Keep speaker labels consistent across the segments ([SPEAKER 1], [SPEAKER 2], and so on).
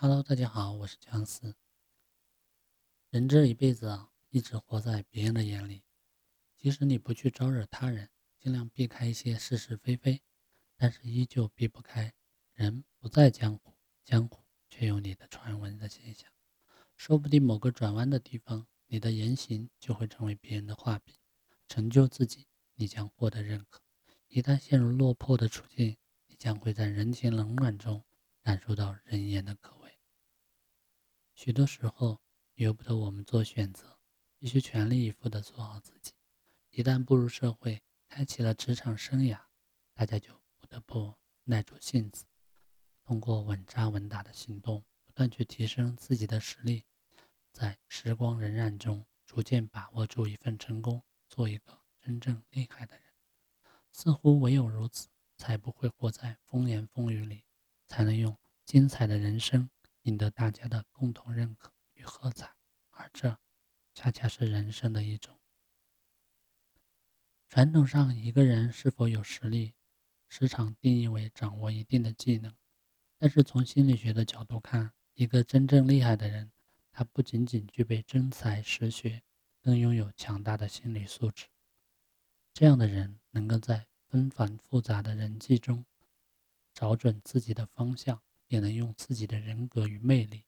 [SPEAKER 1] Hello，大家好，我是姜思。人这一辈子啊，一直活在别人的眼里，即使你不去招惹他人，尽量避开一些是是非非，但是依旧避不开人不在江湖，江湖却有你的传闻的现象。说不定某个转弯的地方，你的言行就会成为别人的画笔，成就自己，你将获得认可。一旦陷入落魄的处境，你将会在人情冷暖中感受到人言的可。许多时候，由不得我们做选择，必须全力以赴地做好自己。一旦步入社会，开启了职场生涯，大家就不得不耐住性子，通过稳扎稳打的行动，不断去提升自己的实力，在时光荏苒中，逐渐把握住一份成功，做一个真正厉害的人。似乎唯有如此，才不会活在风言风语里，才能用精彩的人生。赢得大家的共同认可与喝彩，而这恰恰是人生的一种。传统上，一个人是否有实力，时常定义为掌握一定的技能。但是从心理学的角度看，一个真正厉害的人，他不仅仅具备真才实学，更拥有强大的心理素质。这样的人能够在纷繁复杂的人际中，找准自己的方向。也能用自己的人格与魅力，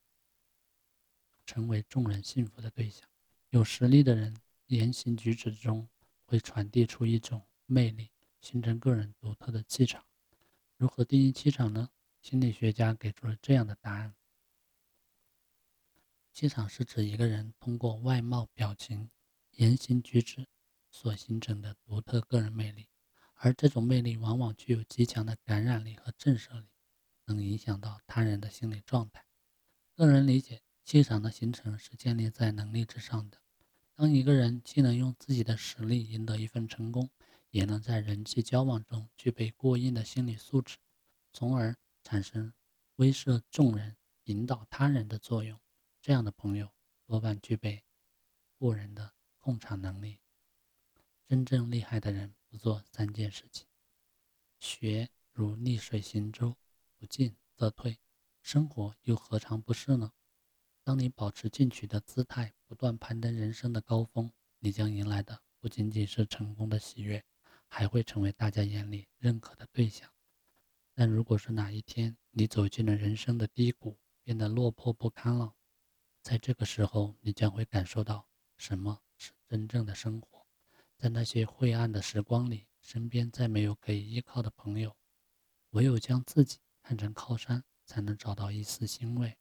[SPEAKER 1] 成为众人信服的对象。有实力的人，言行举止中会传递出一种魅力，形成个人独特的气场。如何定义气场呢？心理学家给出了这样的答案：气场是指一个人通过外貌、表情、言行举止所形成的独特个人魅力，而这种魅力往往具有极强的感染力和震慑力。能影响到他人的心理状态。个人理解，气场的形成是建立在能力之上的。当一个人既能用自己的实力赢得一份成功，也能在人际交往中具备过硬的心理素质，从而产生威慑众人、引导他人的作用，这样的朋友多半具备过人的控场能力。真正厉害的人不做三件事情：学如逆水行舟。不进则退，生活又何尝不是呢？当你保持进取的姿态，不断攀登人生的高峰，你将迎来的不仅仅是成功的喜悦，还会成为大家眼里认可的对象。但如果是哪一天你走进了人生的低谷，变得落魄不堪了，在这个时候，你将会感受到什么是真正的生活。在那些晦暗的时光里，身边再没有可以依靠的朋友，唯有将自己。看成靠山，才能找到一丝欣慰。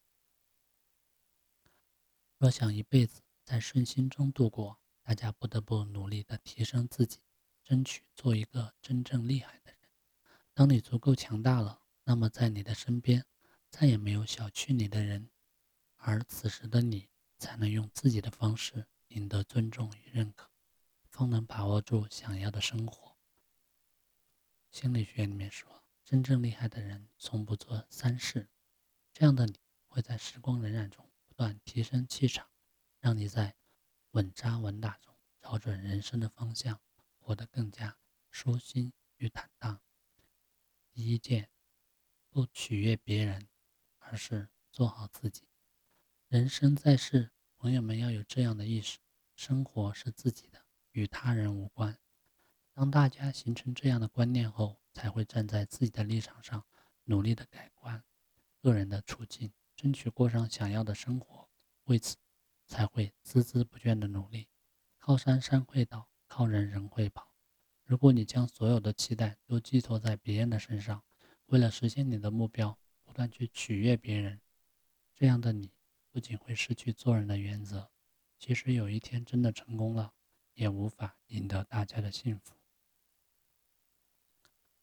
[SPEAKER 1] 若想一辈子在顺心中度过，大家不得不努力的提升自己，争取做一个真正厉害的人。当你足够强大了，那么在你的身边再也没有小觑你的人，而此时的你才能用自己的方式赢得尊重与认可，方能把握住想要的生活。心理学里面说。真正厉害的人从不做三事，这样的你会在时光荏苒中不断提升气场，让你在稳扎稳打中找准人生的方向，活得更加舒心与坦荡。第一件，不取悦别人，而是做好自己。人生在世，朋友们要有这样的意识：生活是自己的，与他人无关。当大家形成这样的观念后，才会站在自己的立场上，努力的改观个人的处境，争取过上想要的生活。为此，才会孜孜不倦的努力。靠山山会倒，靠人人会跑。如果你将所有的期待都寄托在别人的身上，为了实现你的目标，不断去取悦别人，这样的你不仅会失去做人的原则，即使有一天真的成功了，也无法赢得大家的幸福。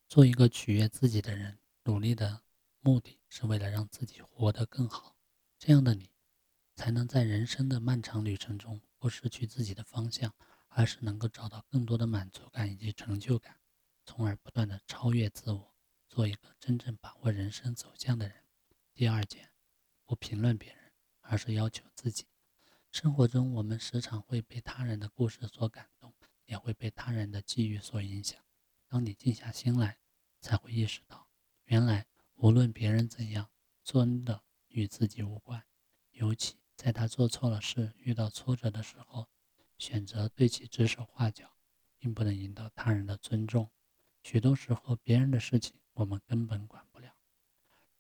[SPEAKER 1] 做一个取悦自己的人，努力的目的是为了让自己活得更好。这样的你，才能在人生的漫长旅程中不失去自己的方向，而是能够找到更多的满足感以及成就感，从而不断的超越自我，做一个真正把握人生走向的人。第二件，不评论别人，而是要求自己。生活中，我们时常会被他人的故事所感动，也会被他人的际遇所影响。当你静下心来，才会意识到，原来无论别人怎样，做的与自己无关。尤其在他做错了事、遇到挫折的时候，选择对其指手画脚，并不能赢得他人的尊重。许多时候，别人的事情我们根本管不了。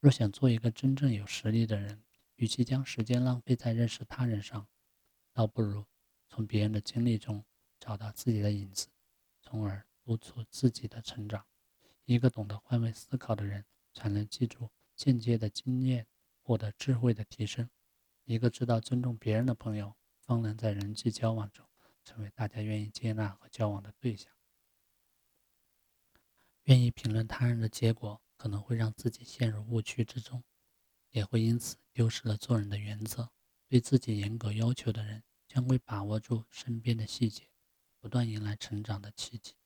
[SPEAKER 1] 若想做一个真正有实力的人，与其将时间浪费在认识他人上，倒不如从别人的经历中找到自己的影子，从而督促自己的成长。一个懂得换位思考的人，才能记住间接的经验，获得智慧的提升。一个知道尊重别人的朋友，方能在人际交往中成为大家愿意接纳和交往的对象。愿意评论他人的结果，可能会让自己陷入误区之中，也会因此丢失了做人的原则。对自己严格要求的人，将会把握住身边的细节，不断迎来成长的契机。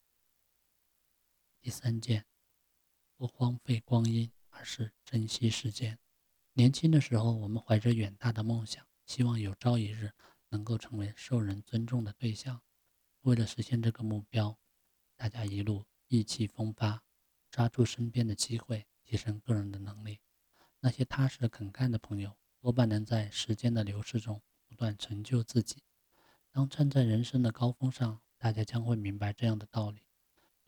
[SPEAKER 1] 第三件，不荒废光阴，而是珍惜时间。年轻的时候，我们怀着远大的梦想，希望有朝一日能够成为受人尊重的对象。为了实现这个目标，大家一路意气风发，抓住身边的机会，提升个人的能力。那些踏实肯干的朋友，多半能在时间的流逝中不断成就自己。当站在人生的高峰上，大家将会明白这样的道理：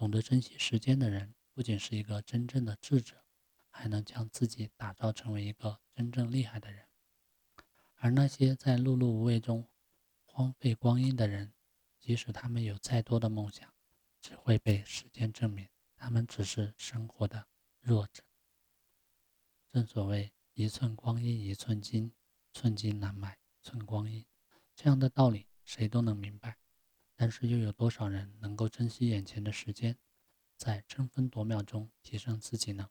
[SPEAKER 1] 懂得珍惜时间的人，不仅是一个真正的智者。还能将自己打造成为一个真正厉害的人，而那些在碌碌无为中荒废光阴的人，即使他们有再多的梦想，只会被时间证明他们只是生活的弱者。正所谓“一寸光阴一寸金，寸金难买寸光阴”，这样的道理谁都能明白。但是又有多少人能够珍惜眼前的时间，在争分夺秒中提升自己呢？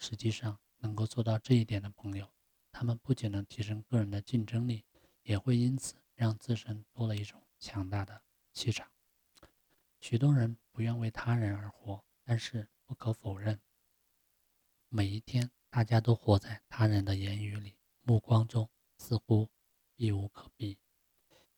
[SPEAKER 1] 实际上，能够做到这一点的朋友，他们不仅能提升个人的竞争力，也会因此让自身多了一种强大的气场。许多人不愿为他人而活，但是不可否认，每一天大家都活在他人的言语里、目光中，似乎避无可避。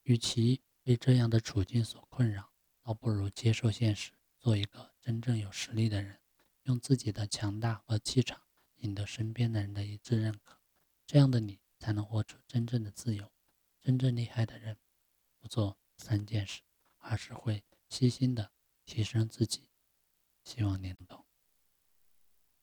[SPEAKER 1] 与其被这样的处境所困扰，倒不如接受现实，做一个真正有实力的人。用自己的强大和气场赢得身边的人的一致认可，这样的你才能活出真正的自由。真正厉害的人不做三件事，而是会细心的提升自己。希望你能懂。